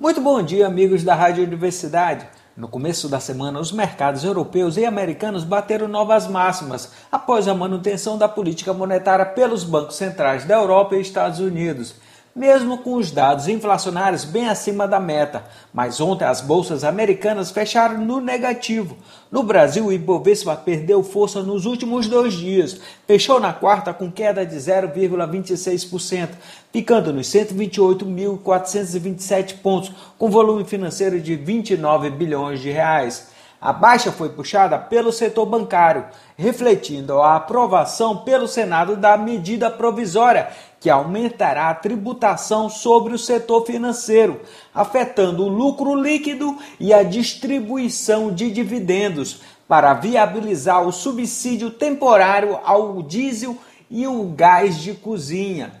Muito bom dia, amigos da Rádio Universidade. No começo da semana, os mercados europeus e americanos bateram novas máximas após a manutenção da política monetária pelos bancos centrais da Europa e Estados Unidos mesmo com os dados inflacionários bem acima da meta. Mas ontem as bolsas americanas fecharam no negativo. No Brasil, o Ibovespa perdeu força nos últimos dois dias. Fechou na quarta com queda de 0,26%, ficando nos 128.427 pontos, com volume financeiro de 29 bilhões de reais. A baixa foi puxada pelo setor bancário, refletindo a aprovação pelo Senado da medida provisória que aumentará a tributação sobre o setor financeiro, afetando o lucro líquido e a distribuição de dividendos, para viabilizar o subsídio temporário ao diesel e o gás de cozinha.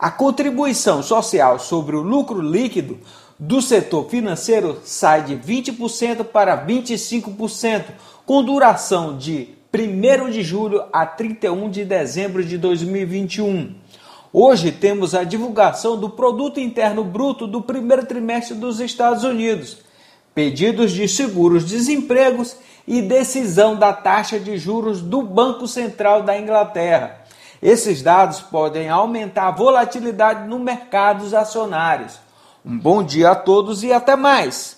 A contribuição social sobre o lucro líquido do setor financeiro sai de 20% para 25%, com duração de 1 de julho a 31 de dezembro de 2021. Hoje temos a divulgação do Produto Interno Bruto do primeiro trimestre dos Estados Unidos, pedidos de seguros-desempregos e decisão da taxa de juros do Banco Central da Inglaterra. Esses dados podem aumentar a volatilidade no mercados acionários. Um bom dia a todos e até mais!